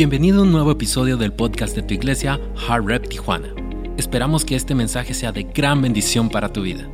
Bienvenido a un nuevo episodio del podcast de tu iglesia, Hard Rep Tijuana. Esperamos que este mensaje sea de gran bendición para tu vida.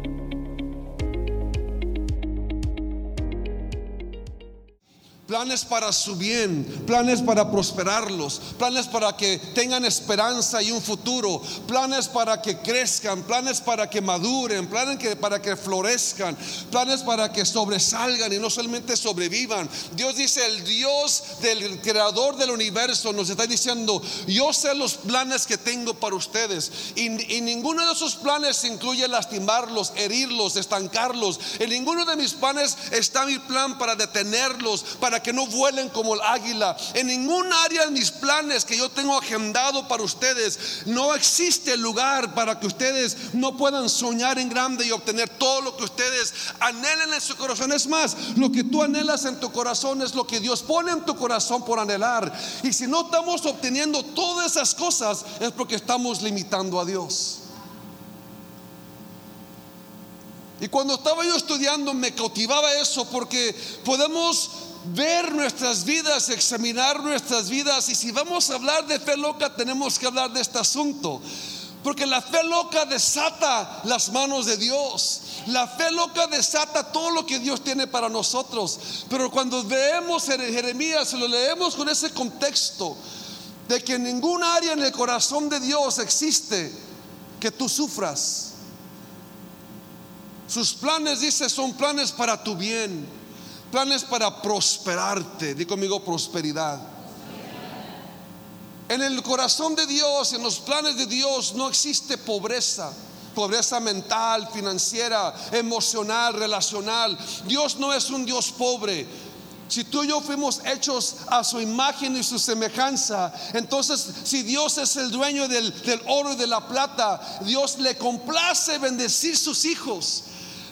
Planes para su bien, planes para prosperarlos, planes para que tengan esperanza y un futuro, planes para que crezcan, planes para que maduren, planes para que florezcan, planes para que sobresalgan y no solamente sobrevivan. Dios dice, el Dios del creador del universo nos está diciendo, yo sé los planes que tengo para ustedes y, y ninguno de esos planes incluye lastimarlos, herirlos, estancarlos. En ninguno de mis planes está mi plan para detenerlos, para que no vuelen como el águila. En ningún área de mis planes que yo tengo agendado para ustedes, no existe lugar para que ustedes no puedan soñar en grande y obtener todo lo que ustedes anhelen en su corazón. Es más, lo que tú anhelas en tu corazón es lo que Dios pone en tu corazón por anhelar. Y si no estamos obteniendo todas esas cosas, es porque estamos limitando a Dios. Y cuando estaba yo estudiando me cautivaba eso porque podemos ver nuestras vidas, examinar nuestras vidas. Y si vamos a hablar de fe loca, tenemos que hablar de este asunto. Porque la fe loca desata las manos de Dios. La fe loca desata todo lo que Dios tiene para nosotros. Pero cuando vemos en Jeremías, lo leemos con ese contexto de que en ningún área en el corazón de Dios existe que tú sufras. Sus planes, dice, son planes para tu bien planes para prosperarte. Di conmigo prosperidad. En el corazón de Dios, en los planes de Dios, no existe pobreza. Pobreza mental, financiera, emocional, relacional. Dios no es un Dios pobre. Si tú y yo fuimos hechos a su imagen y su semejanza, entonces si Dios es el dueño del, del oro y de la plata, Dios le complace bendecir sus hijos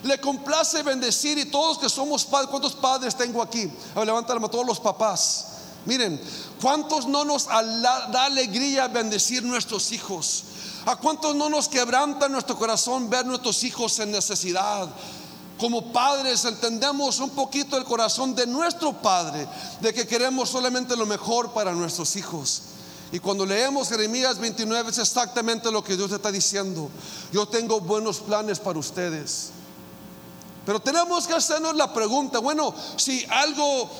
le complace bendecir y todos que somos padres, ¿cuántos padres tengo aquí? A ver, levantarme a todos los papás. Miren, ¿cuántos no nos da alegría bendecir nuestros hijos? ¿A cuántos no nos quebranta nuestro corazón ver nuestros hijos en necesidad? Como padres entendemos un poquito el corazón de nuestro Padre, de que queremos solamente lo mejor para nuestros hijos. Y cuando leemos Jeremías 29 es exactamente lo que Dios está diciendo. Yo tengo buenos planes para ustedes. Pero tenemos que hacernos la pregunta, bueno, si algo,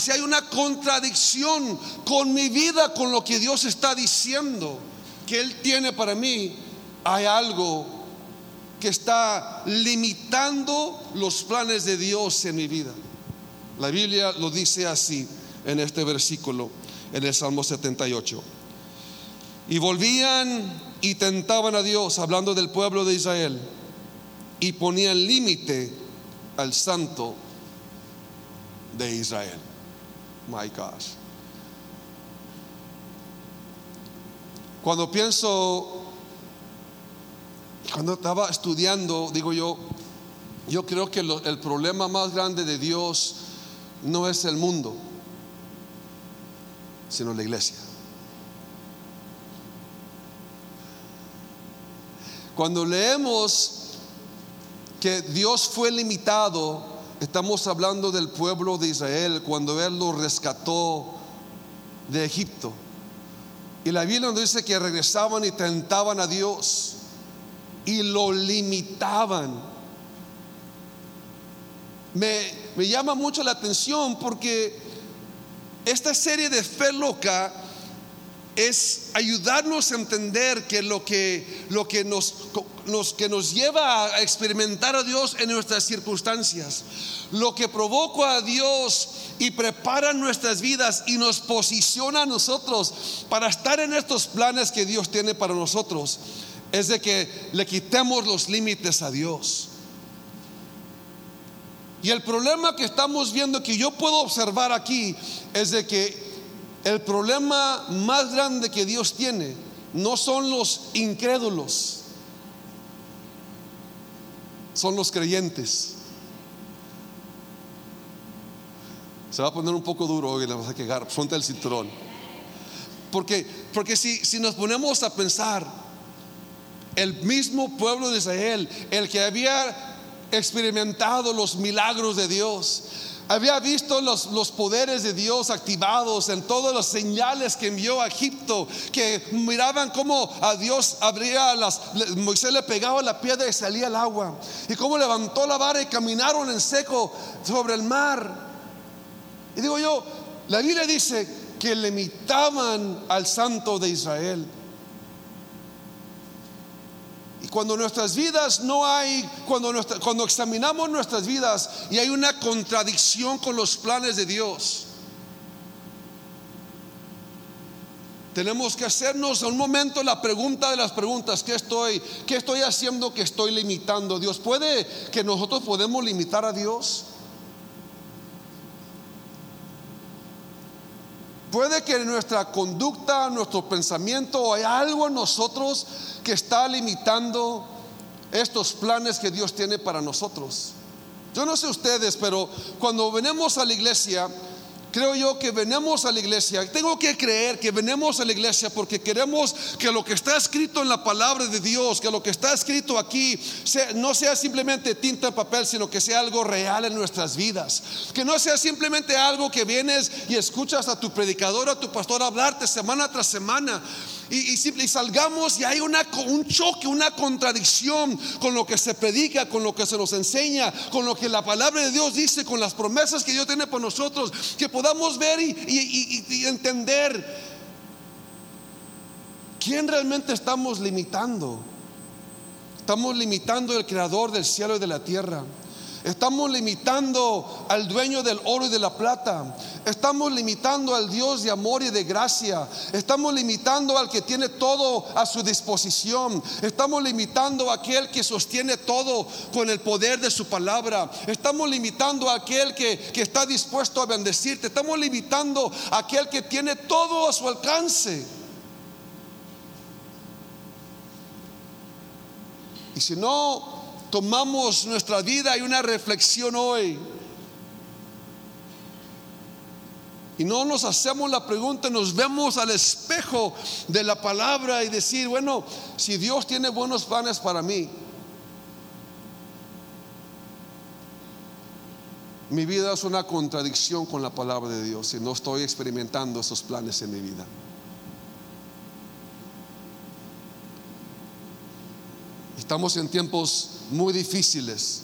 si hay una contradicción con mi vida, con lo que Dios está diciendo que Él tiene para mí, hay algo que está limitando los planes de Dios en mi vida. La Biblia lo dice así en este versículo, en el Salmo 78. Y volvían y tentaban a Dios, hablando del pueblo de Israel y ponían límite al santo de Israel. My gosh. Cuando pienso, cuando estaba estudiando, digo yo, yo creo que el problema más grande de Dios no es el mundo, sino la iglesia. Cuando leemos que Dios fue limitado, estamos hablando del pueblo de Israel cuando Él lo rescató de Egipto. Y la Biblia nos dice que regresaban y tentaban a Dios y lo limitaban. Me, me llama mucho la atención porque esta serie de fe loca es ayudarnos a entender que lo que, lo que nos, que nos lleva a experimentar a Dios en nuestras circunstancias, lo que provoca a Dios y prepara nuestras vidas y nos posiciona a nosotros para estar en estos planes que Dios tiene para nosotros, es de que le quitemos los límites a Dios. Y el problema que estamos viendo, que yo puedo observar aquí, es de que el problema más grande que Dios tiene no son los incrédulos, son los creyentes. Se va a poner un poco duro hoy, le vas a quedar, ponte el cinturón. Porque, porque si, si nos ponemos a pensar, el mismo pueblo de Israel, el que había experimentado los milagros de Dios, había visto los, los, poderes de Dios activados en todas las señales que envió a Egipto, que miraban cómo a Dios abría las, Moisés le pegaba la piedra y salía el agua, y cómo levantó la vara y caminaron en seco sobre el mar. Y digo yo, la Biblia dice que limitaban al santo de Israel. Y cuando nuestras vidas no hay, cuando, cuando examinamos nuestras vidas y hay una contradicción con los planes de Dios, tenemos que hacernos a un momento la pregunta de las preguntas, ¿qué estoy, qué estoy haciendo que estoy limitando? Dios puede que nosotros podemos limitar a Dios. Puede que en nuestra conducta, nuestro pensamiento, hay algo en nosotros que está limitando estos planes que Dios tiene para nosotros. Yo no sé ustedes, pero cuando venimos a la iglesia, Creo yo que venimos a la iglesia. Tengo que creer que venimos a la iglesia porque queremos que lo que está escrito en la palabra de Dios, que lo que está escrito aquí, no sea simplemente tinta en papel, sino que sea algo real en nuestras vidas. Que no sea simplemente algo que vienes y escuchas a tu predicador, a tu pastor hablarte semana tras semana y, salgamos y hay un choque, una contradicción con lo que se predica, con lo que se nos enseña, con lo que la palabra de Dios dice, con las promesas que Dios tiene por nosotros, que podamos ver y, y entender quién realmente estamos limitando. Estamos limitando el creador del cielo y de la tierra. Estamos limitando al dueño del oro y de la plata. Estamos limitando al Dios de amor y de gracia. Estamos limitando al que tiene todo a su disposición. Estamos limitando a aquel que sostiene todo con el poder de su palabra. Estamos limitando a aquel que, que está dispuesto a bendecirte. Estamos limitando a aquel que tiene todo a su alcance. Y si no tomamos nuestra vida y una reflexión hoy. Y no nos hacemos la pregunta, nos vemos al espejo de la palabra y decir, bueno, si Dios tiene buenos planes para mí, mi vida es una contradicción con la palabra de Dios y no estoy experimentando esos planes en mi vida. Estamos en tiempos muy difíciles.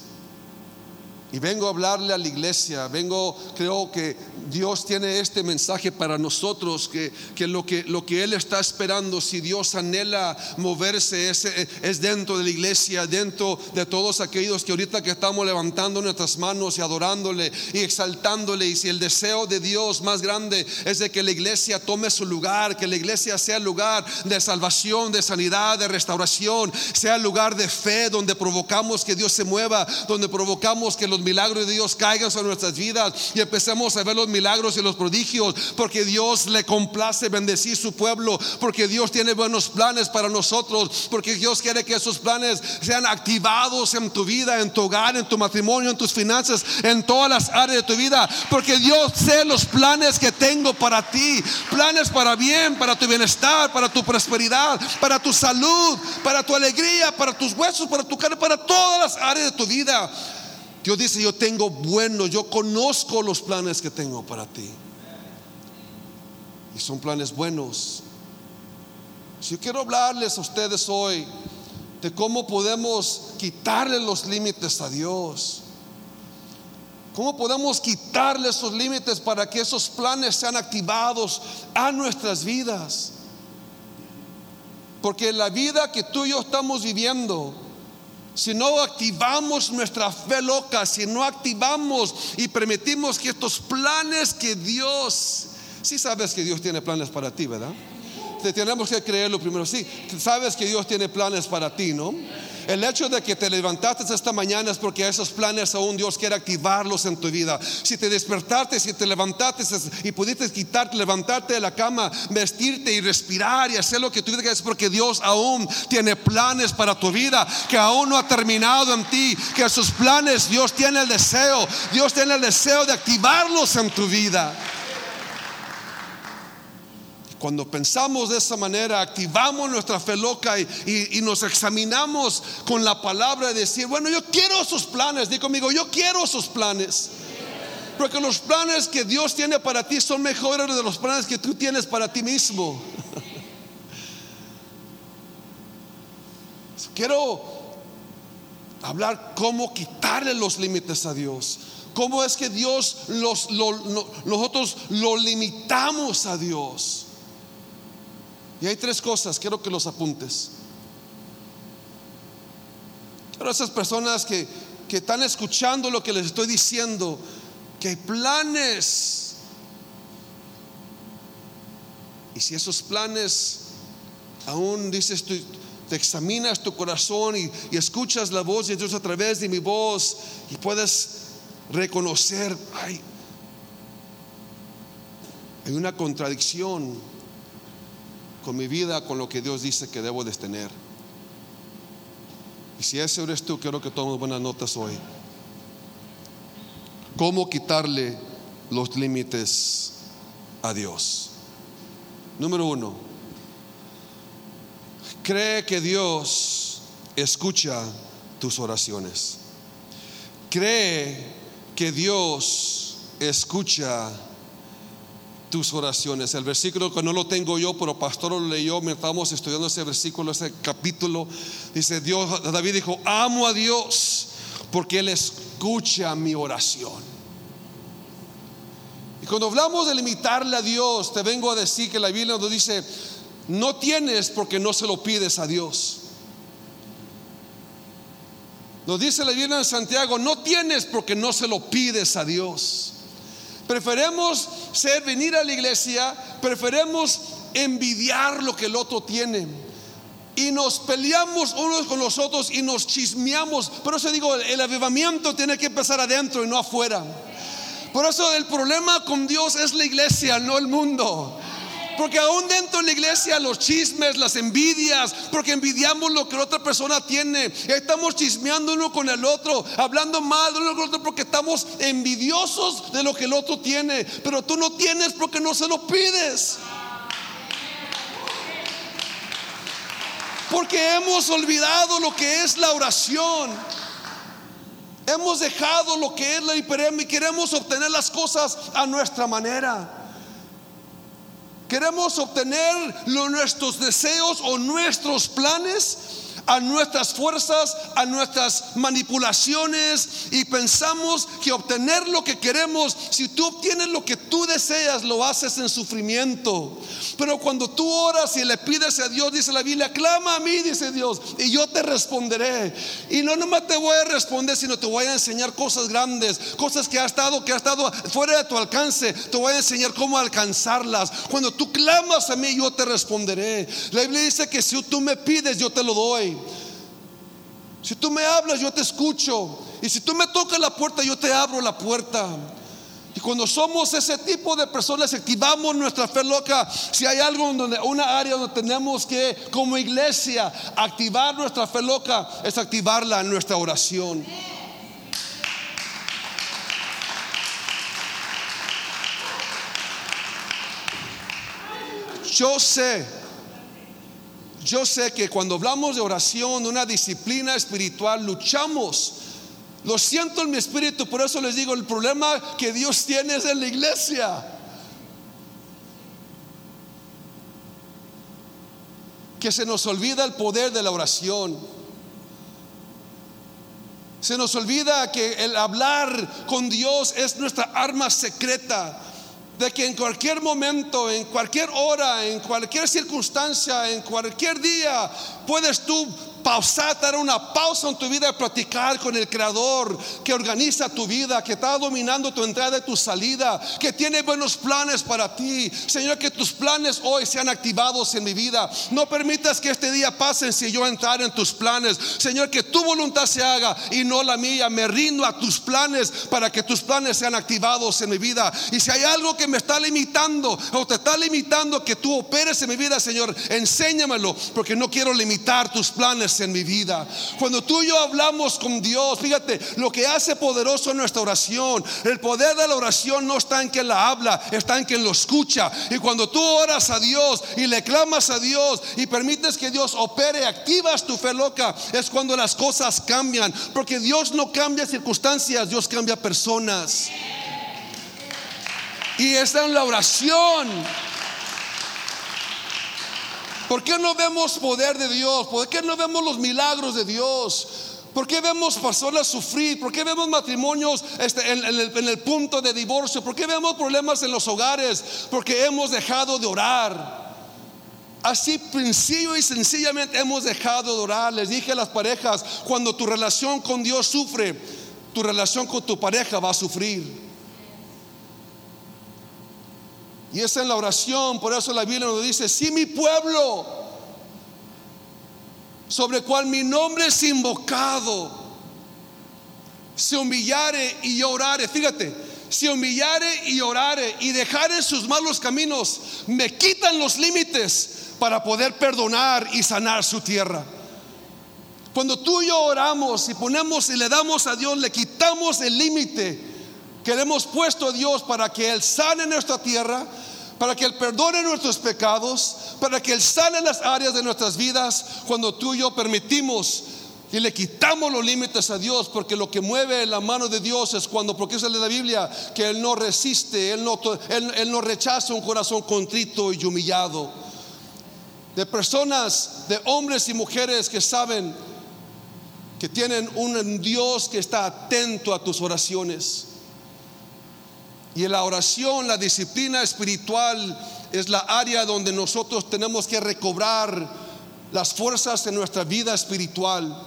Y vengo a hablarle a la iglesia, vengo, creo que Dios tiene este mensaje para nosotros, que, lo que lo que Él está esperando, si Dios anhela moverse, es, es dentro de la iglesia, dentro de todos aquellos que ahorita que estamos levantando nuestras manos y adorándole y exaltándole, y si el deseo de Dios más grande es de que la iglesia tome su lugar, que la iglesia sea el lugar de salvación, de sanidad, de restauración, sea el lugar de fe donde provocamos que Dios se mueva, donde provocamos que los milagros de Dios caigan sobre nuestras vidas y empecemos a ver los milagros y los prodigios, porque Dios le complace bendecir su pueblo, porque Dios tiene buenos planes para nosotros, porque Dios quiere que esos planes sean activados en tu vida, en tu hogar, en tu matrimonio, en tus finanzas, en todas las áreas de tu vida, porque Dios sé los planes que tengo para ti, planes para bien, para tu bienestar, para tu prosperidad, para tu salud, para tu alegría, para tus huesos, para tu carne, para todas las áreas de tu vida. Dios dice, yo tengo bueno, yo conozco los planes que tengo para ti. Y son planes buenos. Si yo quiero hablarles a ustedes hoy de cómo podemos quitarle los límites a Dios. ¿Cómo podemos quitarle esos límites para que esos planes sean activados a nuestras vidas? Porque la vida que tú y yo estamos viviendo si no activamos nuestra fe loca, si no activamos y permitimos que estos planes que Dios, si sabes que Dios tiene planes para ti, ¿verdad? Te tenemos que creerlo primero, sí, sabes que Dios tiene planes para ti, ¿no? El hecho de que te levantaste esta mañana es porque esos planes aún Dios quiere activarlos en tu vida. Si te despertaste, si te levantaste y pudiste quitarte, levantarte de la cama, vestirte y respirar y hacer lo que tú quieras, es porque Dios aún tiene planes para tu vida, que aún no ha terminado en ti, que esos planes Dios tiene el deseo, Dios tiene el deseo de activarlos en tu vida. Cuando pensamos de esa manera, activamos nuestra fe loca y, nos examinamos con la palabra de decir, bueno, yo quiero sus planes, di conmigo, yo quiero sus planes. Porque los planes que Dios tiene para ti son mejores de los planes que tú tienes para ti mismo. Quiero hablar cómo quitarle los límites a Dios. Cómo es que Dios los, nosotros lo limitamos a Dios. Y hay tres cosas, quiero que los apuntes. Pero esas personas que, que están escuchando lo que les estoy diciendo, que hay planes. Y si esos planes aún dices tú, te examinas tu corazón y, y, escuchas la voz de Dios a través de mi voz y puedes reconocer, ay, hay una contradicción con mi vida, con lo que Dios dice que debo de tener. Y si ese eres tú, quiero que tomes buenas notas hoy. ¿Cómo quitarle los límites a Dios? Número uno, cree que Dios escucha tus oraciones. Cree que Dios escucha tus oraciones. El versículo que no lo tengo yo, pero pastor lo leyó mientras estábamos estudiando ese versículo, ese capítulo. Dice Dios, David dijo, amo a Dios porque Él escucha mi oración. Y cuando hablamos de limitarle a Dios, te vengo a decir que la Biblia nos dice, no tienes porque no se lo pides a Dios. Nos dice la Biblia en Santiago, no tienes porque no se lo pides a Dios. Preferemos ser, venir a la iglesia, preferemos envidiar lo que el otro tiene. Y nos peleamos unos con los otros y nos chismeamos. Por eso digo, el avivamiento tiene que empezar adentro y no afuera. Por eso el problema con Dios es la iglesia, no el mundo. Porque aún dentro de la iglesia los chismes, las envidias, porque envidiamos lo que otra persona tiene. Estamos chismeando uno con el otro, hablando mal de uno con el otro porque estamos envidiosos de lo que el otro tiene. Pero tú no tienes porque no se lo pides. Porque hemos olvidado lo que es la oración. Hemos dejado lo que es la hiperemia y queremos obtener las cosas a nuestra manera. Queremos obtener nuestros deseos o nuestros planes a nuestras fuerzas, a nuestras manipulaciones y pensamos que obtener lo que queremos, si tú obtienes lo que tú deseas, lo haces en sufrimiento. Pero cuando tú oras y le pides a Dios, dice la Biblia, clama a mí, dice Dios, y yo te responderé. Y no nomás te voy a responder, sino te voy a enseñar cosas grandes, cosas que ha estado, que ha estado fuera de tu alcance. Te voy a enseñar cómo alcanzarlas. Cuando tú clamas a mí, yo te responderé. La Biblia dice que si tú me pides, yo te lo doy. Si tú me hablas, yo te escucho. Y si tú me tocas la puerta, yo te abro la puerta. Y cuando somos ese tipo de personas, activamos nuestra fe loca. Si hay algo donde una área donde tenemos que, como iglesia, activar nuestra fe loca, es activarla en nuestra oración. Yo sé yo sé que cuando hablamos de oración, una disciplina espiritual, luchamos. Lo siento en mi espíritu, por eso les digo, el problema que Dios tiene es en la iglesia. Que se nos olvida el poder de la oración. Se nos olvida que el hablar con Dios es nuestra arma secreta de que en cualquier momento, en cualquier hora, en cualquier circunstancia, en cualquier día, puedes tú pausar, dar una pausa en tu vida y platicar con el Creador que organiza tu vida, que está dominando tu entrada y tu salida, que tiene buenos planes para ti. Señor, que tus planes hoy sean activados en mi vida. No permitas que este día pase si yo entrar en tus planes. Señor, que tu voluntad se haga y no la mía. Me rindo a tus planes para que tus planes sean activados en mi vida. Y si hay algo que me está limitando o te está limitando que tú operes en mi vida, Señor, enséñamelo, porque no quiero limitar tus planes en mi vida. Cuando tú y yo hablamos con Dios, fíjate, lo que hace poderoso nuestra oración, el poder de la oración no está en quien la habla, está en quien lo escucha. Y cuando tú oras a Dios y le clamas a Dios y permites que Dios opere, activas tu fe loca, es cuando las cosas cambian. Porque Dios no cambia circunstancias, Dios cambia personas. Y está en la oración. ¿Por qué no vemos poder de Dios? ¿Por qué no vemos los milagros de Dios? ¿Por qué vemos personas sufrir? ¿Por qué vemos matrimonios este, en, el, punto de divorcio? ¿Por qué vemos problemas en los hogares? Porque hemos dejado de orar. Así, principio y sencillamente hemos dejado de orar. Les dije a las parejas, cuando tu relación con Dios sufre, tu relación con tu pareja va a sufrir. Y es en la oración, por eso la Biblia nos dice, si mi pueblo, sobre cual mi nombre es invocado, se humillare y orare, fíjate, se humillare y orare y dejare sus malos caminos, me quitan los límites para poder perdonar y sanar su tierra. Cuando tú y yo oramos y ponemos y le damos a Dios, le quitamos el límite que le hemos puesto a Dios para que Él sane nuestra tierra, para que Él perdone nuestros pecados, para que Él sane las áreas de nuestras vidas, cuando tú y yo permitimos y le quitamos los límites a Dios, porque lo que mueve la mano de Dios es cuando, porque eso es la Biblia, que Él no resiste, Él no, él no rechaza un corazón contrito y humillado. De personas, de hombres y mujeres que saben que tienen un Dios que está atento a tus oraciones y la oración, la disciplina espiritual es la área donde nosotros tenemos que recobrar las fuerzas en nuestra vida espiritual.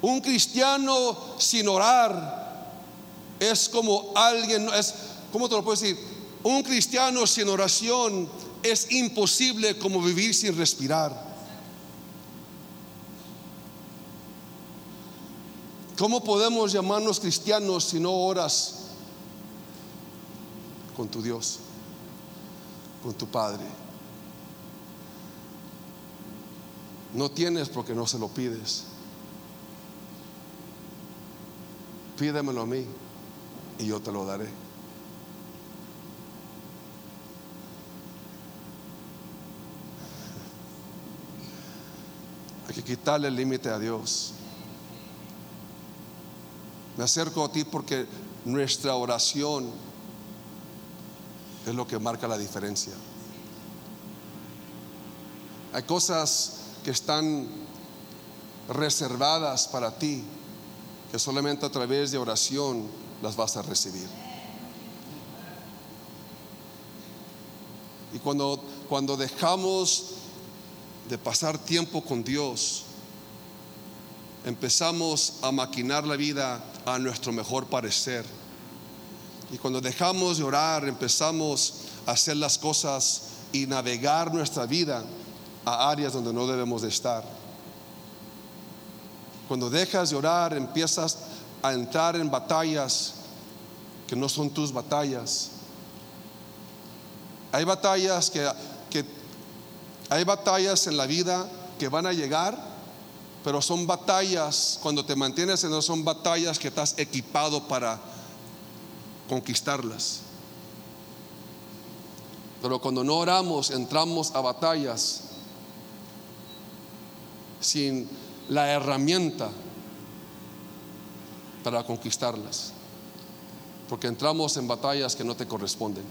Un cristiano sin orar es como alguien, es, ¿cómo te lo puedo decir? Un cristiano sin oración es imposible como vivir sin respirar. ¿Cómo podemos llamarnos cristianos si no oras con tu Dios, con tu Padre? No tienes porque no se lo pides. Pídemelo a mí y yo te lo daré. Hay que quitarle el límite a Dios. Me acerco a ti porque nuestra oración es lo que marca la diferencia. Hay cosas que están reservadas para ti, que solamente a través de oración las vas a recibir. Y cuando, cuando dejamos de pasar tiempo con Dios, empezamos a maquinar la vida a nuestro mejor parecer. Y cuando dejamos de orar, empezamos a hacer las cosas y navegar nuestra vida a áreas donde no debemos de estar. Cuando dejas de orar, empiezas a entrar en batallas que no son tus batallas. Hay batallas que, que hay batallas en la vida que van a llegar pero son batallas, cuando te mantienes en son batallas que estás equipado para conquistarlas. Pero cuando no oramos, entramos a batallas sin la herramienta para conquistarlas. Porque entramos en batallas que no te corresponden.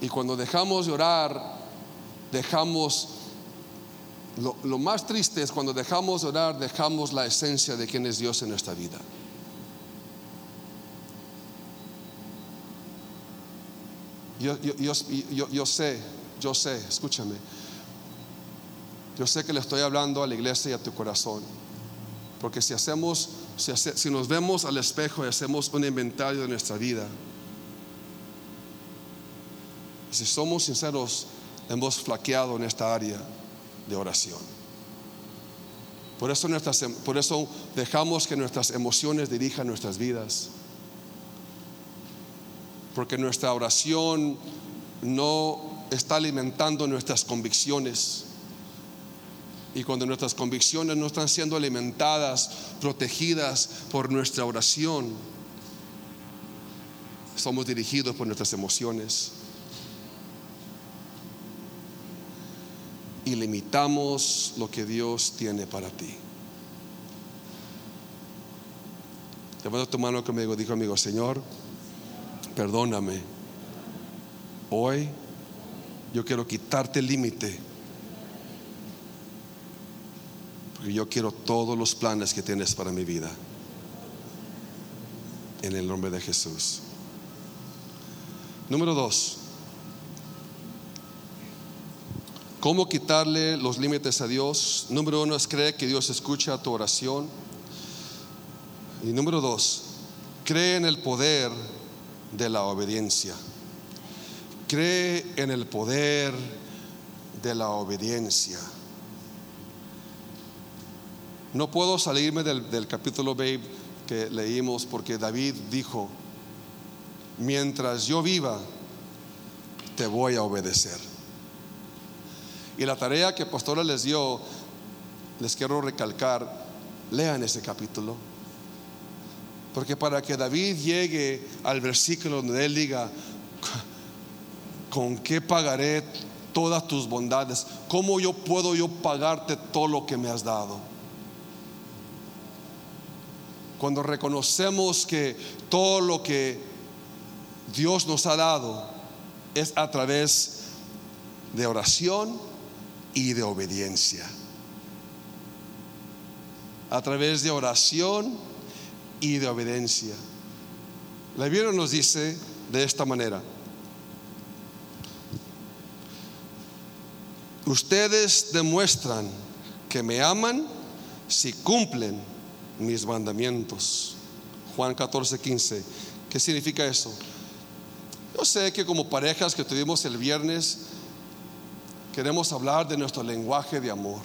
Y cuando dejamos de orar, dejamos lo, más triste es cuando dejamos de orar, dejamos la esencia de quién es Dios en nuestra vida. Yo, yo, sé, yo sé, escúchame. Yo sé que le estoy hablando a la iglesia y a tu corazón. Porque si hacemos, si, si nos vemos al espejo y hacemos un inventario de nuestra vida, si somos sinceros, hemos flaqueado en esta área de oración. Por eso, nuestras, em, por eso dejamos que nuestras emociones dirijan nuestras vidas. Porque nuestra oración no está alimentando nuestras convicciones. Y cuando nuestras convicciones no están siendo alimentadas, protegidas por nuestra oración, somos dirigidos por nuestras emociones. Y limitamos lo que Dios tiene para ti. Levanta tu mano conmigo, dijo amigo, Señor, perdóname. Hoy yo quiero quitarte el límite. Porque yo quiero todos los planes que tienes para mi vida. En el nombre de Jesús. Número dos. ¿Cómo quitarle los límites a Dios? Número uno es creer que Dios escucha tu oración. Y número dos, cree en el poder de la obediencia. Cree en el poder de la obediencia. No puedo salirme del, capítulo babe que leímos porque David dijo, mientras yo viva, te voy a obedecer. Y la tarea que Pastora les dio, les quiero recalcar, lean ese capítulo porque para que David llegue al versículo donde él diga, ¿con qué pagaré todas tus bondades? ¿Cómo yo puedo yo pagarte todo lo que me has dado? Cuando reconocemos que todo lo que Dios nos ha dado es a través de oración y de obediencia. A través de oración y de obediencia. La Biblia nos dice de esta manera. Ustedes demuestran que me aman si cumplen mis mandamientos. Juan 14, 15. ¿Qué significa eso? Yo sé que como parejas que tuvimos el viernes, queremos hablar de nuestro lenguaje de amor.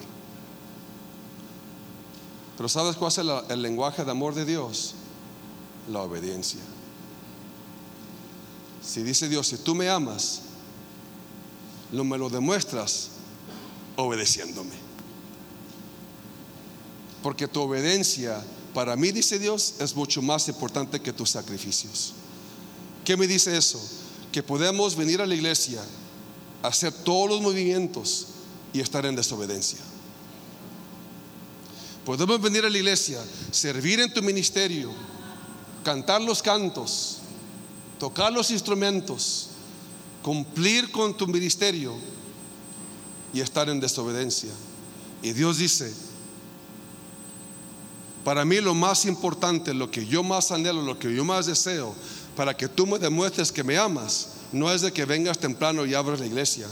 Pero ¿sabes cuál es el, lenguaje de amor de Dios? La obediencia. Si dice Dios, si tú me amas, lo me lo demuestras obedeciéndome. Porque tu obediencia, para mí, dice Dios, es mucho más importante que tus sacrificios. ¿Qué me dice eso? Que podemos venir a la iglesia, hacer todos los movimientos y estar en desobediencia. Podemos venir a la iglesia, servir en tu ministerio, cantar los cantos, tocar los instrumentos, cumplir con tu ministerio y estar en desobediencia. Y Dios dice, para mí lo más importante, lo que yo más anhelo, lo que yo más deseo, para que tú me demuestres que me amas, no es de que vengas temprano y abras la iglesia.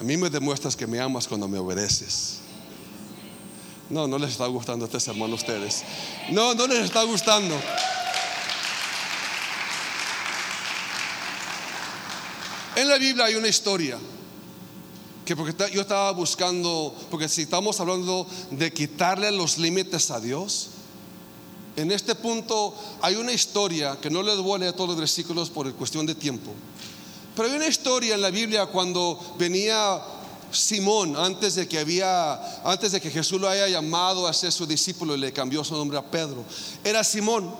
A mí me demuestras que me amas cuando me obedeces. No, no les está gustando este sermón a ustedes. No, no les está gustando. En la Biblia hay una historia que porque yo estaba buscando, porque si estamos hablando de quitarle los límites a Dios, en este punto hay una historia que no les voy a leer todos los versículos por cuestión de tiempo, pero hay una historia en la Biblia cuando venía Simón, antes de que había, antes de que Jesús lo haya llamado a ser su discípulo y le cambió su nombre a Pedro, era Simón.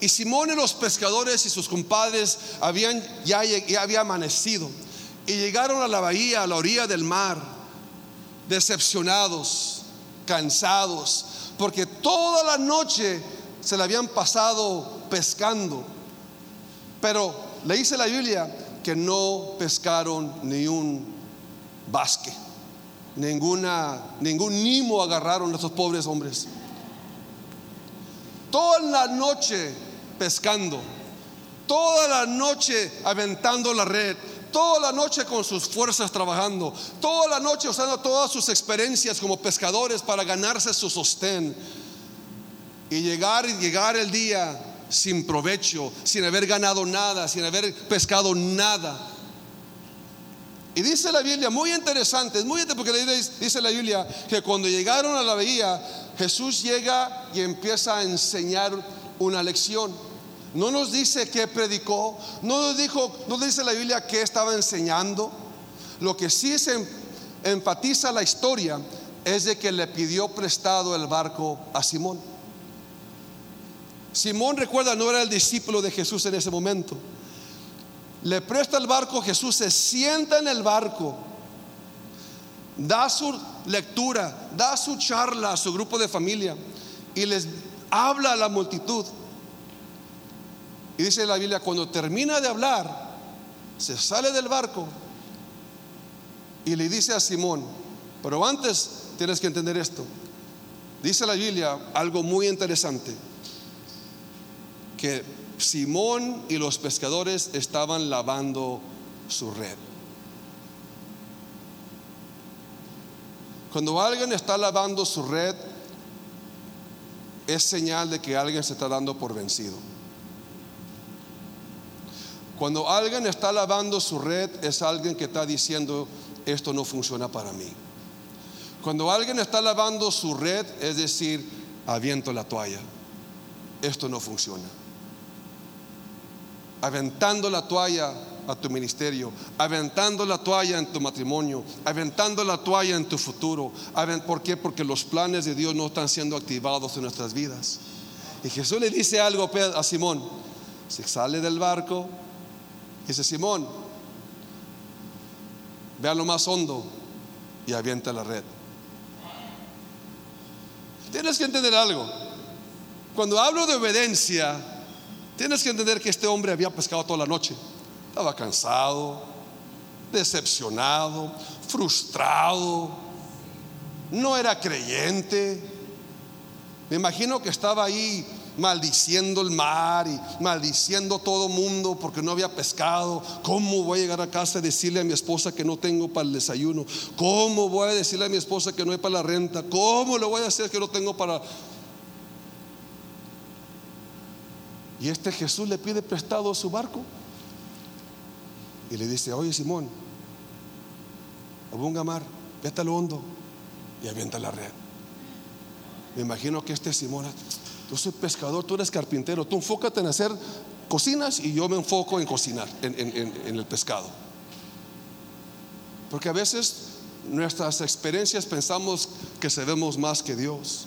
Y Simón y los pescadores y sus compadres habían ya, ya había amanecido y llegaron a la bahía, a la orilla del mar, decepcionados, cansados, porque toda la noche se le habían pasado pescando. Pero le dice la Biblia que no pescaron ni un basque. Ninguna, ningún nimo agarraron a esos pobres hombres. Toda la noche pescando, toda la noche aventando la red, toda la noche con sus fuerzas trabajando, toda la noche usando todas sus experiencias como pescadores para ganarse su sostén. Y llegar y llegar el día sin provecho, sin haber ganado nada, sin haber pescado nada. Y dice la Biblia, muy interesante, es muy interesante porque dice la Biblia que cuando llegaron a la bahía, Jesús llega y empieza a enseñar una lección. No nos dice qué predicó, no nos dijo, no dice la Biblia qué estaba enseñando. Lo que sí se enfatiza la historia es de que le pidió prestado el barco a Simón. Simón, recuerda, no era el discípulo de Jesús en ese momento le presta el barco, Jesús se sienta en el barco, da su lectura, da su charla a su grupo de familia y les habla a la multitud. Y dice la Biblia, cuando termina de hablar, se sale del barco y le dice a Simón, pero antes tienes que entender esto. Dice la Biblia algo muy interesante, que Simón y los pescadores estaban lavando su red. Cuando alguien está lavando su red, es señal de que alguien se está dando por vencido. Cuando alguien está lavando su red, es alguien que está diciendo, esto no funciona para mí. Cuando alguien está lavando su red, es decir, aviento la toalla, esto no funciona. Aventando la toalla a tu ministerio, aventando la toalla en tu matrimonio, aventando la toalla en tu futuro. ¿Por qué? Porque los planes de Dios no están siendo activados en nuestras vidas. Y Jesús le dice algo a Simón, se sale del barco, dice Simón, vea lo más hondo y avienta la red. Tienes que entender algo. Cuando hablo de obediencia, tienes que entender que este hombre había pescado toda la noche. Estaba cansado, decepcionado, frustrado. No era creyente. Me imagino que estaba ahí maldiciendo el mar y maldiciendo todo mundo porque no había pescado. ¿Cómo voy a llegar a casa y decirle a mi esposa que no tengo para el desayuno? ¿Cómo voy a decirle a mi esposa que no hay para la renta? ¿Cómo le voy a hacer que no tengo para... Y este Jesús le pide prestado su barco y le dice, oye Simón, abunga mar, vete lo hondo y avienta la red. Me imagino que este Simón yo soy pescador, tú eres carpintero, tú enfócate en hacer cocinas y yo me enfoco en cocinar, en, el pescado. Porque a veces nuestras experiencias pensamos que sabemos más que Dios.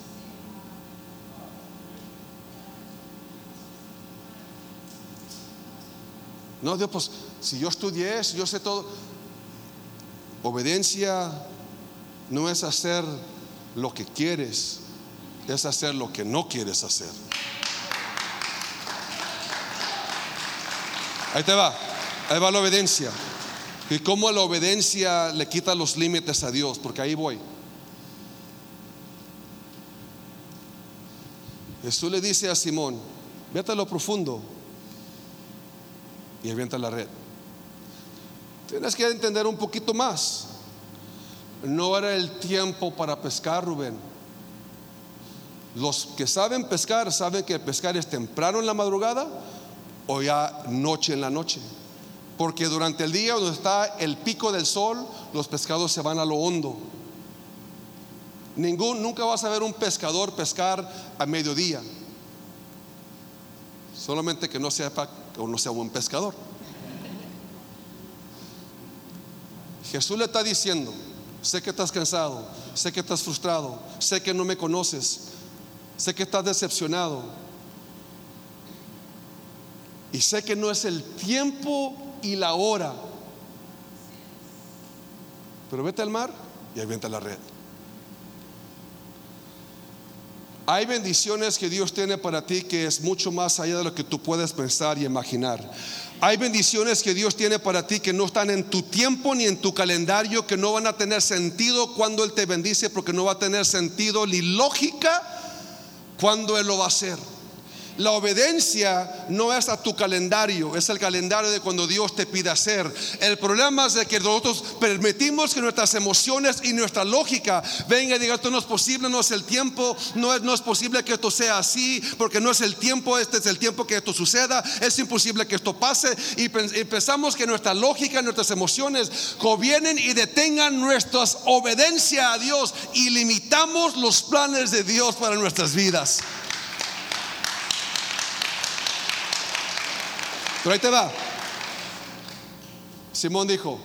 No, Dios, pues si yo estudié, yo sé todo. Obediencia no es hacer lo que quieres, es hacer lo que no quieres hacer. Ahí te va, ahí va la obediencia. Y cómo la obediencia le quita los límites a Dios, porque ahí voy. Jesús le dice a Simón, vete a lo profundo y avienta la red. Tienes que entender un poquito más. No era el tiempo para pescar, Rubén. Los que saben pescar saben que pescar es temprano en la madrugada o ya noche en la noche. Porque durante el día donde está el pico del sol, los pescados se van a lo hondo. Ningún, nunca vas a ver un pescador pescar a mediodía. Solamente que no sepa o no sea buen pescador. Jesús le está diciendo, sé que estás cansado, sé que estás frustrado, sé que no me conoces, Sé que estás decepcionado. Y sé que no es el tiempo y la hora. Pero vete al mar y avienta la red. Hay bendiciones que Dios tiene para ti que es mucho más allá de lo que tú puedes pensar y imaginar. Hay bendiciones que Dios tiene para ti que no están en tu tiempo ni en tu calendario, que no van a tener sentido cuando Él te bendice, porque no va a tener sentido ni lógica cuando Él lo va a hacer. La obediencia no es a tu calendario, es el calendario de cuando Dios te pide hacer. El problema es de que nosotros permitimos que nuestras emociones y nuestra lógica venga y diga, esto no es posible, no es el tiempo, no es, posible que esto sea así, porque no es el tiempo, este es el tiempo que esto suceda, es imposible que esto pase. Y pensamos que nuestra lógica, nuestras emociones gobiernen y detengan nuestra obediencia a Dios y limitamos los planes de Dios para nuestras vidas. Pero ahí te va. Simón dijo,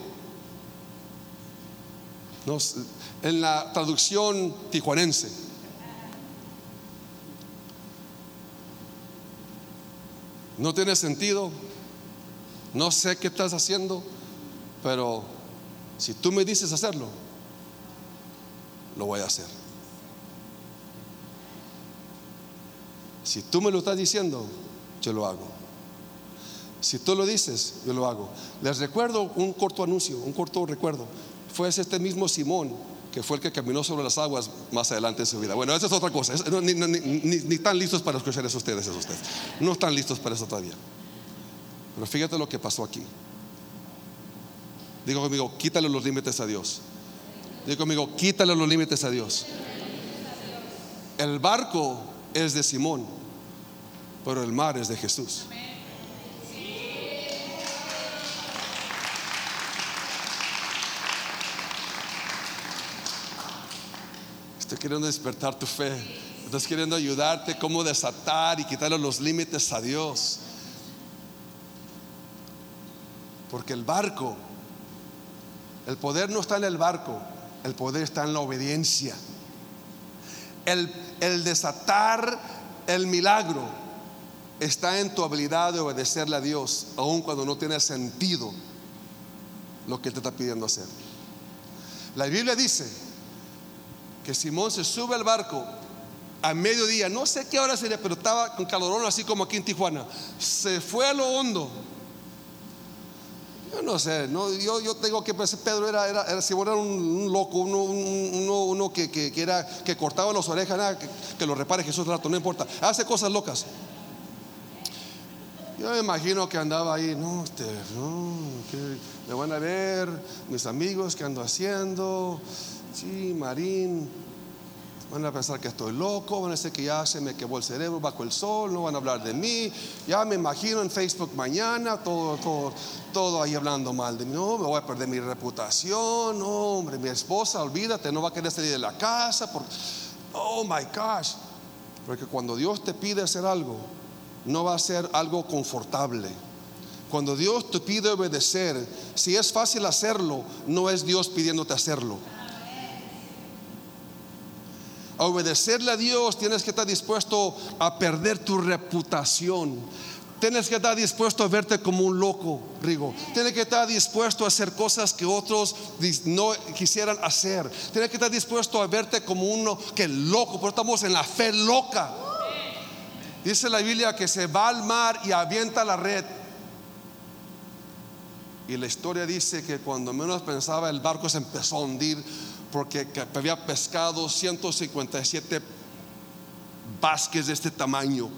en la traducción tijuanense, no tiene sentido, no sé qué estás haciendo, pero si tú me dices hacerlo, lo voy a hacer. Si tú me lo estás diciendo, yo lo hago. Si tú lo dices, yo lo hago. Les recuerdo un corto anuncio, un corto recuerdo. Fue este mismo Simón que fue el que caminó sobre las aguas más adelante en su vida. Bueno, esa es otra cosa. ni, están listos para escuchar eso ustedes, eso ustedes. No están listos para eso todavía. Pero fíjate lo que pasó aquí. Digo conmigo, quítale los límites a Dios. Digo conmigo, quítale los límites a Dios. El barco es de Simón, pero el mar es de Jesús. Estoy queriendo despertar tu fe. Estoy queriendo ayudarte cómo desatar y quitarle los límites a Dios. Porque el barco, el poder no está en el barco, el poder está en la obediencia. El, el desatar el milagro está en tu habilidad de obedecerle a Dios, aun cuando no tiene sentido lo que Él te está pidiendo hacer. La Biblia dice que Simón se sube al barco a mediodía, no sé qué hora sería, pero estaba con calorón así como aquí en Tijuana. Se fue a lo hondo. Yo no sé, no, yo, yo tengo que pensar, Pedro era, era, era, era un, loco, uno, uno, uno que, que, era, que cortaba las orejas, que, lo repare Jesús rato, no importa, hace cosas locas. Yo me imagino que andaba ahí, no, este, no, que me van a ver mis amigos que ando haciendo, Sí, Marín. Van a pensar que estoy loco, van a decir que ya se me quemó el cerebro bajo el sol, no van a hablar de mí. Ya me imagino en Facebook mañana, todo, todo, todo ahí hablando mal de mí. No, me voy a perder mi reputación. No, hombre, mi esposa, olvídate, no va a querer salir de la casa. Oh my gosh. Porque cuando Dios te pide hacer algo, no va a ser algo confortable. Cuando Dios te pide obedecer, si es fácil hacerlo, no es Dios pidiéndote hacerlo obedecerle a Dios, tienes que estar dispuesto a perder tu reputación. Tienes que estar dispuesto a verte como un loco, Rigo. Tienes que estar dispuesto a hacer cosas que otros no quisieran hacer. Tienes que estar dispuesto a verte como uno que loco, pero estamos en la fe loca. Dice la Biblia que se va al mar y avienta la red. Y la historia dice que cuando menos pensaba el barco se empezó a hundir porque había pescado 157 basques de este tamaño,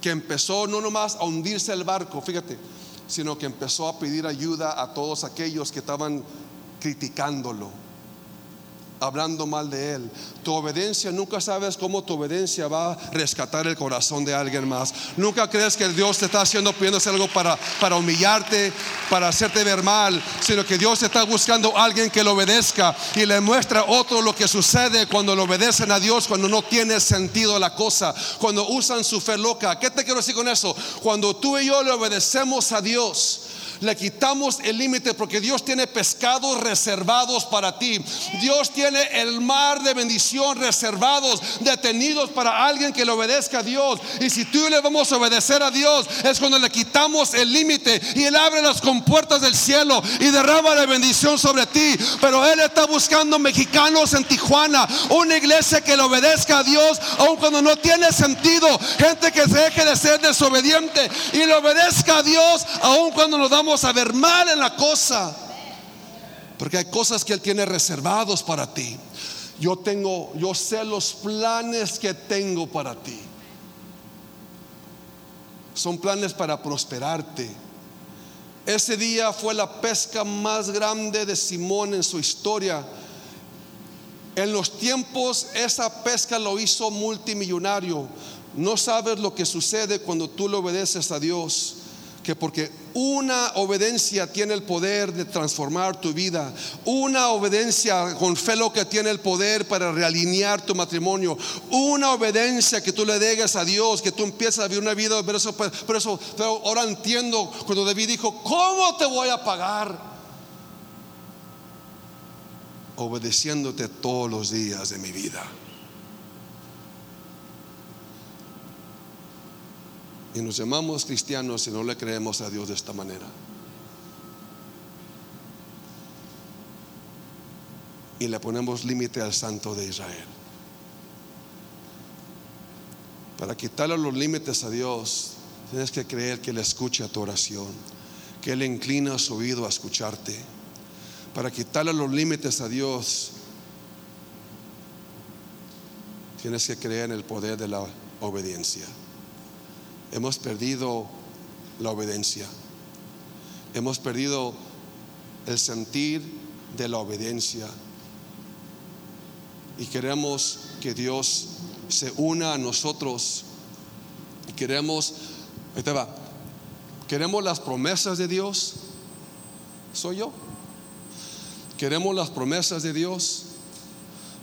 que empezó no nomás a hundirse el barco, fíjate, sino que empezó a pedir ayuda a todos aquellos que estaban criticándolo hablando mal de Él. Tu obediencia, nunca sabes cómo tu obediencia va a rescatar el corazón de alguien más. Nunca crees que Dios te está haciendo, pidiéndose algo para, para humillarte, para hacerte ver mal, sino que Dios está buscando a alguien que lo obedezca y le muestra a otro lo que sucede cuando lo obedecen a Dios, cuando no tiene sentido la cosa, cuando usan su fe loca. ¿Qué te quiero decir con eso? Cuando tú y yo le obedecemos a Dios, le quitamos el límite porque Dios tiene pescados reservados para ti. Dios tiene el mar de bendición reservados, detenidos para alguien que le obedezca a Dios. Y si tú le vamos a obedecer a Dios, es cuando le quitamos el límite y Él abre las compuertas del cielo y derrama la bendición sobre ti. Pero Él está buscando mexicanos en Tijuana, una iglesia que le obedezca a Dios, aun cuando no tiene sentido. Gente que se deje de ser desobediente y le obedezca a Dios, aun cuando nos damos a ver mal en la cosa. Porque hay cosas que Él tiene reservados para ti. Yo tengo, yo sé los planes que tengo para ti. Son planes para prosperarte. Ese día fue la pesca más grande de Simón en su historia. En los tiempos esa pesca lo hizo multimillonario. No sabes lo que sucede cuando tú le obedeces a Dios que porque una obediencia tiene el poder de transformar tu vida, una obediencia con fe lo que tiene el poder para realinear tu matrimonio, una obediencia que tú le dejes a Dios, que tú empiezas a vivir una vida, pero eso, pero eso, pero ahora entiendo cuando David dijo, ¿cómo te voy a pagar? Obedeciéndote todos los días de mi vida. Y nos llamamos cristianos y no le creemos a Dios de esta manera. Y le ponemos límite al santo de Israel. Para quitarle los límites a Dios, Tienes que creer que Él escucha tu oración, que Él inclina su oído a escucharte. Para quitarle los límites a Dios, tienes que creer en el poder de la obediencia. Hemos perdido la obediencia. Hemos perdido el sentir de la obediencia. Y queremos que Dios se una a nosotros. Y queremos, ahí te va, queremos las promesas de Dios. Soy yo. Queremos las promesas de Dios,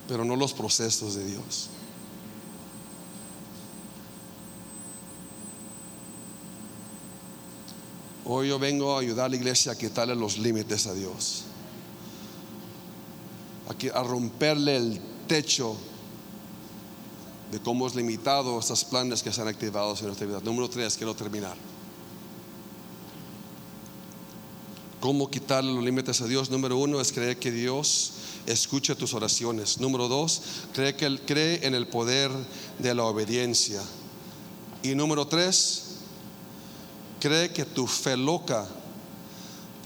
pero no los procesos de Dios. Hoy yo vengo a ayudar a la iglesia a quitarle los límites a Dios, a, romperle el techo de cómo es limitado estos planes que se han activado en nuestra vida. Número tres, quiero terminar. ¿Cómo quitarle los límites a Dios? Número uno es creer que Dios escucha tus oraciones. Número dos, cree que cree en el poder de la obediencia. Y número tres, cree que tu fe loca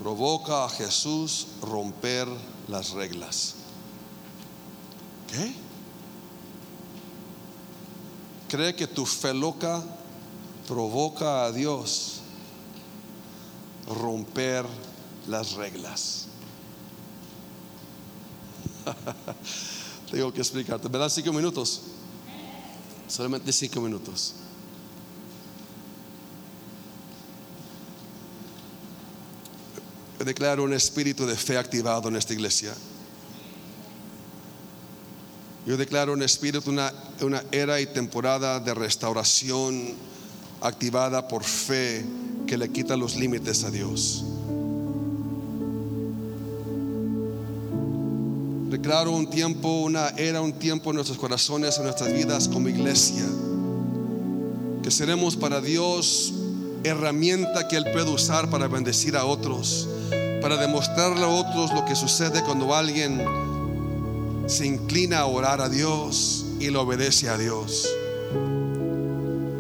provoca a Jesús romper las reglas. ¿Qué? Cree que tu fe loca provoca a Dios romper las reglas. Tengo que explicarte. ¿Me das cinco minutos? Solamente cinco minutos. Declaro un espíritu de fe activado en esta iglesia. Yo declaro un espíritu, una, era y temporada de restauración activada por fe que le quita los límites a Dios. Declaro un tiempo, una era, un tiempo en nuestros corazones, en nuestras vidas como iglesia, que seremos para Dios herramienta que Él puede usar para bendecir a otros para demostrarle a otros lo que sucede cuando alguien se inclina a orar a Dios y le obedece a Dios.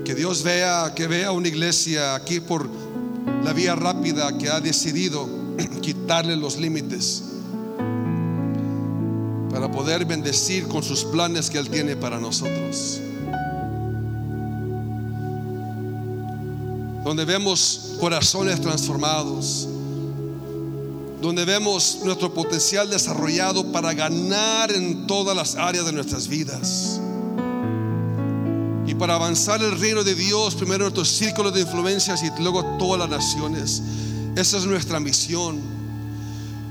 Que Dios vea, que vea una iglesia aquí por la vía rápida que ha decidido quitarle los límites para poder bendecir con sus planes que Él tiene para nosotros. Donde vemos corazones transformados donde vemos nuestro potencial desarrollado para ganar en todas las áreas de nuestras vidas. Y para avanzar el reino de Dios, primero nuestros círculos de influencias y luego todas las naciones. Esa es nuestra misión.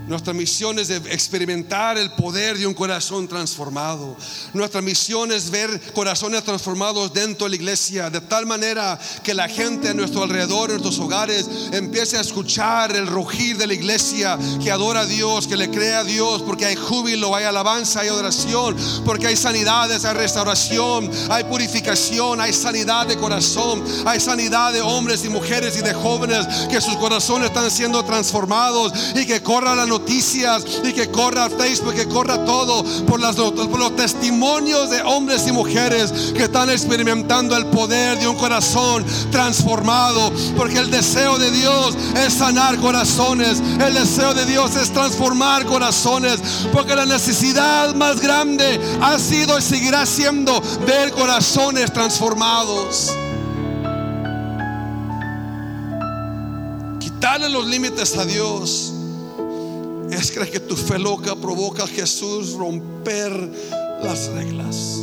Nuestra misión es de experimentar el poder de un corazón transformado. Nuestra misión es ver corazones transformados dentro de la iglesia, de tal manera que la gente a nuestro alrededor, en nuestros hogares, empiece a escuchar el rugir de la iglesia, que adora a Dios, que le cree a Dios, porque hay júbilo, hay alabanza, hay adoración, porque hay sanidades, hay restauración, hay purificación, hay sanidad de corazón, hay sanidad de hombres y mujeres y de jóvenes, que sus corazones están siendo transformados y que corra la noticias y que corra Facebook, que corra todo por, por los testimonios de hombres y mujeres que están experimentando el poder de un corazón transformado. Porque el deseo de Dios es sanar corazones, el deseo de Dios es transformar corazones. Porque la necesidad más grande ha sido y seguirá siendo ver corazones transformados. Quitarle los límites a Dios es que tu fe loca provoca a Jesús romper las reglas.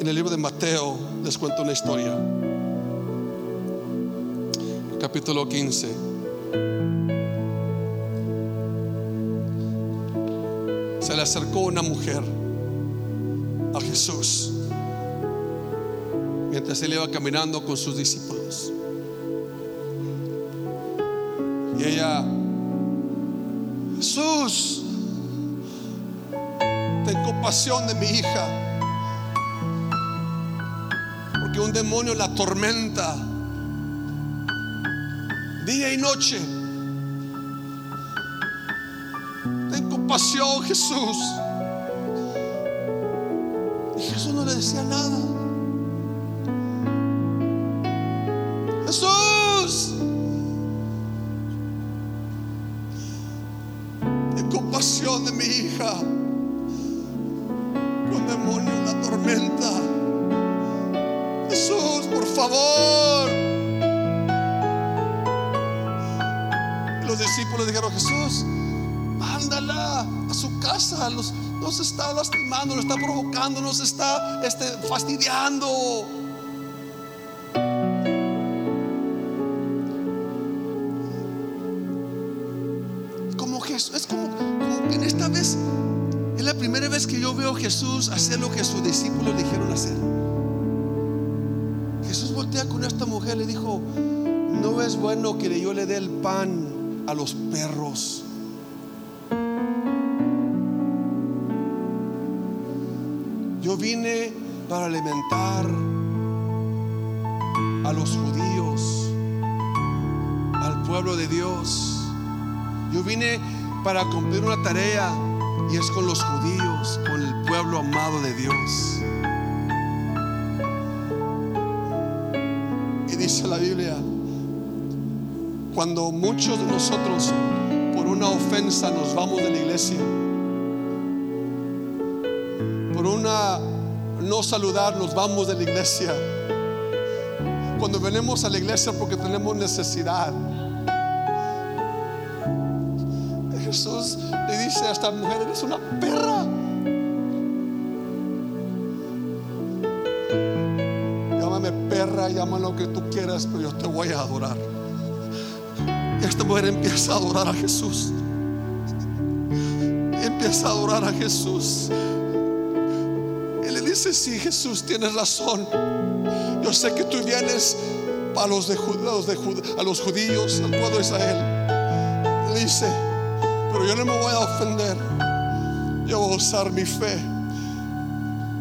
En el libro de Mateo les cuento una historia. Capítulo 15. Se le acercó una mujer a Jesús mientras él iba caminando con sus discípulos. Y ella, Jesús, ten compasión de mi hija, porque un demonio la tormenta día y noche. Ten compasión, Jesús. no le decía nada. De mi hija. Con demonio en la tormenta. Jesús, por favor. Y los discípulos dijeron, Jesús, mándala a su casa. Los, nos está lastimando, nos está provocando, nos está este, fastidiando. Veo a Jesús hacer lo que sus discípulos dijeron hacer. Jesús voltea con esta mujer le dijo, no es bueno que yo le dé el pan a los perros. Yo vine para alimentar a los judíos, al pueblo de Dios. Yo vine para cumplir una tarea y es con los judíos, con el pueblo amado de Dios. Y dice la Biblia, cuando muchos de nosotros por una ofensa nos vamos de la iglesia, por una no saludar nos vamos de la iglesia, cuando venimos a la iglesia porque tenemos necesidad, Jesús le dice a esta mujer, eres una perra. Llámame perra, llama lo que tú quieras, pero yo te voy a adorar. Esta mujer empieza a adorar a Jesús. Empieza a adorar a Jesús. Y le dice, sí, Jesús, tienes razón. Yo sé que tú vienes a los, de, Jud- de Jud- a los judíos, al pueblo de Israel. Le dice, yo no me voy a ofender. Yo voy a usar mi fe.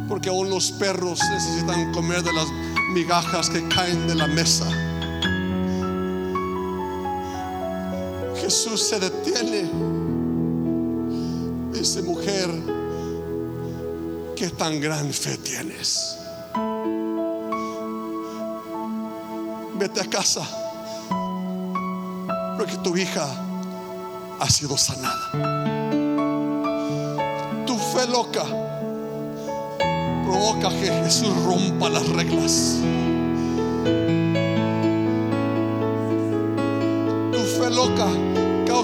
Porque aún los perros necesitan comer de las migajas que caen de la mesa. Jesús se detiene. Dice, mujer, ¿qué tan gran fe tienes? Vete a casa. Porque tu hija ha sido sanada. Tu fe loca provoca que Jesús rompa las reglas. Tu fe loca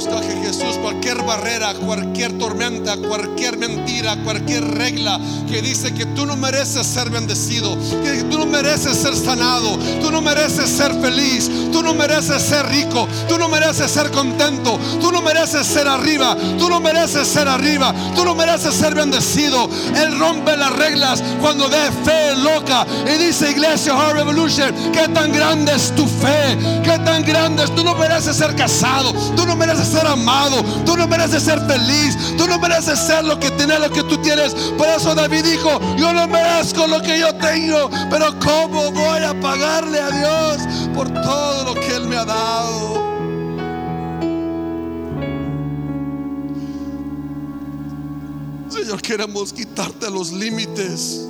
que Jesús cualquier barrera, cualquier tormenta, cualquier mentira, cualquier regla que dice que tú no mereces ser bendecido, que tú no mereces ser sanado, tú no mereces ser feliz, tú no mereces ser rico, tú no mereces ser contento, tú no mereces ser arriba, tú no mereces ser arriba, tú no mereces ser bendecido. Él rompe las reglas cuando ve fe loca y dice Iglesia Heart Revolution, qué tan grande es tu fe, qué tan grande es, tú no mereces ser casado, tú no mereces ser amado, tú no mereces ser feliz, tú no mereces ser lo que tienes, lo que tú tienes. Por eso David dijo, yo no merezco lo que yo tengo, pero ¿cómo voy a pagarle a Dios por todo lo que Él me ha dado? Señor, queremos quitarte los límites.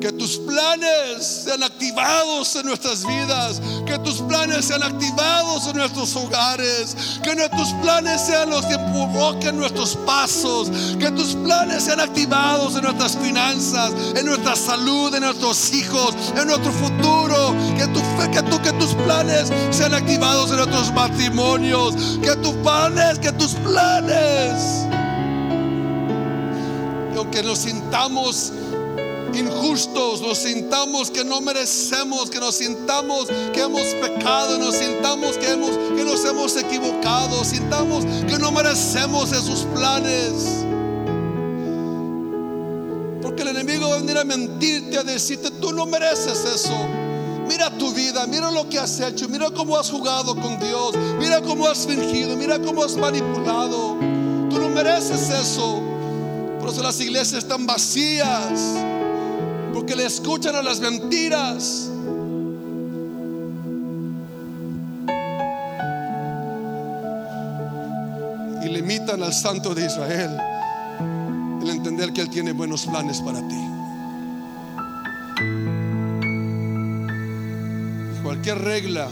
Que tus planes sean activados en nuestras vidas. Que tus planes sean activados en nuestros hogares. Que nuestros planes sean los que provoquen nuestros pasos. Que tus planes sean activados en nuestras finanzas, en nuestra salud, en nuestros hijos, en nuestro futuro. Que, tu, que, tus planes sean activados en nuestros matrimonios. Que tus planes, que tus planes. Aunque nos sintamos injustos, nos sintamos que no merecemos, que nos sintamos que hemos pecado, nos sintamos que, hemos, que nos hemos equivocado, sintamos que no merecemos esos planes. Porque el enemigo va a venir a mentirte, a decirte, tú no mereces eso. Mira tu vida, mira lo que has hecho, mira cómo has jugado con Dios, mira cómo has fingido, mira cómo has manipulado. Tú no mereces eso. Por eso las iglesias están vacías. Porque le escuchan a las mentiras. Y limitan al santo de Israel. El entender que Él tiene buenos planes para ti. Cualquier regla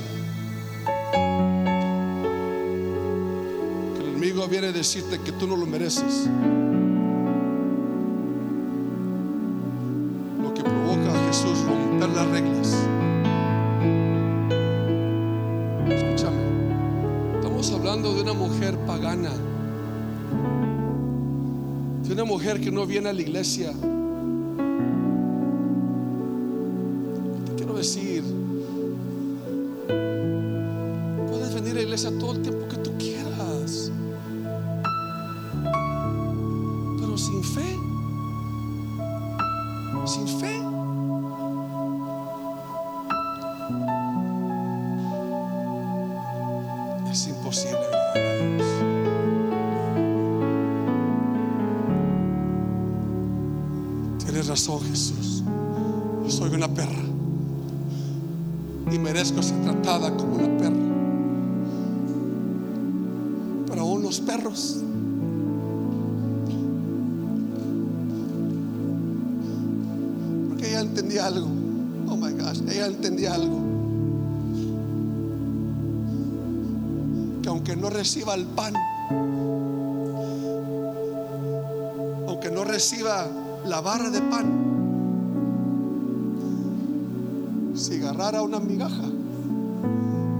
que el enemigo viene a decirte que tú no lo mereces. Pagana, de una mujer que no viene a la iglesia. Te quiero decir, puedes venir a la iglesia todo el tiempo que tú quieras, pero sin fe, sin fe. Tienes razón, Jesús. Soy una perra y merezco ser tratada como una perra. Pero aún los perros porque ella entendía algo. Oh my gosh, ella entendía algo. Que aunque no reciba el pan, aunque no reciba la barra de pan, si agarrara una migaja,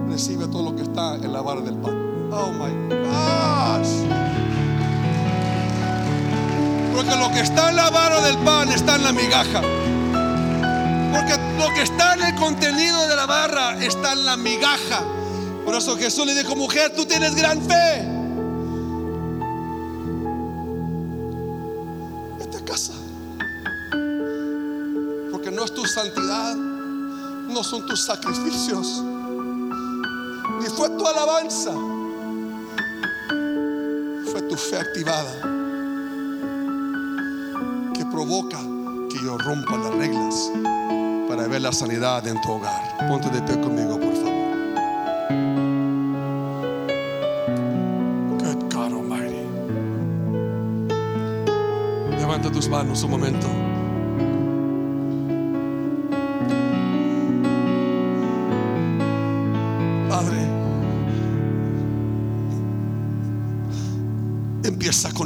recibe todo lo que está en la barra del pan. Oh my gosh. Porque lo que está en la barra del pan está en la migaja. Porque lo que está en el contenido de la barra está en la migaja. Por eso Jesús le dijo, mujer, tú tienes gran fe. Son tus sacrificios, ni fue tu alabanza, fue tu fe activada que provoca que yo rompa las reglas para ver la sanidad en tu hogar. Ponte de pie conmigo, por favor. Good God Almighty. Levanta tus manos un momento.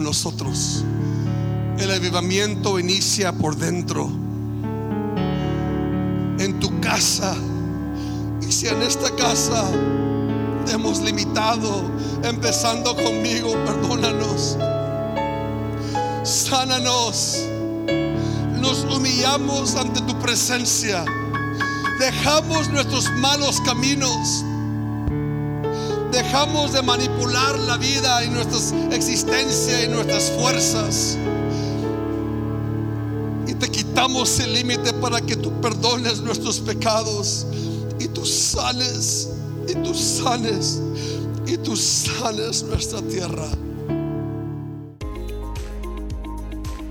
Nosotros. El avivamiento inicia por dentro, en tu casa. Y si en esta casa te hemos limitado, empezando conmigo, perdónanos. Sánanos. Nos humillamos ante tu presencia. Dejamos nuestros malos caminos. De manipular la vida y nuestra existencia y nuestras fuerzas. Y te quitamos el límite para que tú perdones nuestros pecados. Y tú sanes, y tú sanes, y tú sanes nuestra tierra.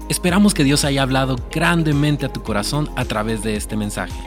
Esperamos que Dios haya hablado grandemente a tu corazón a través de este mensaje.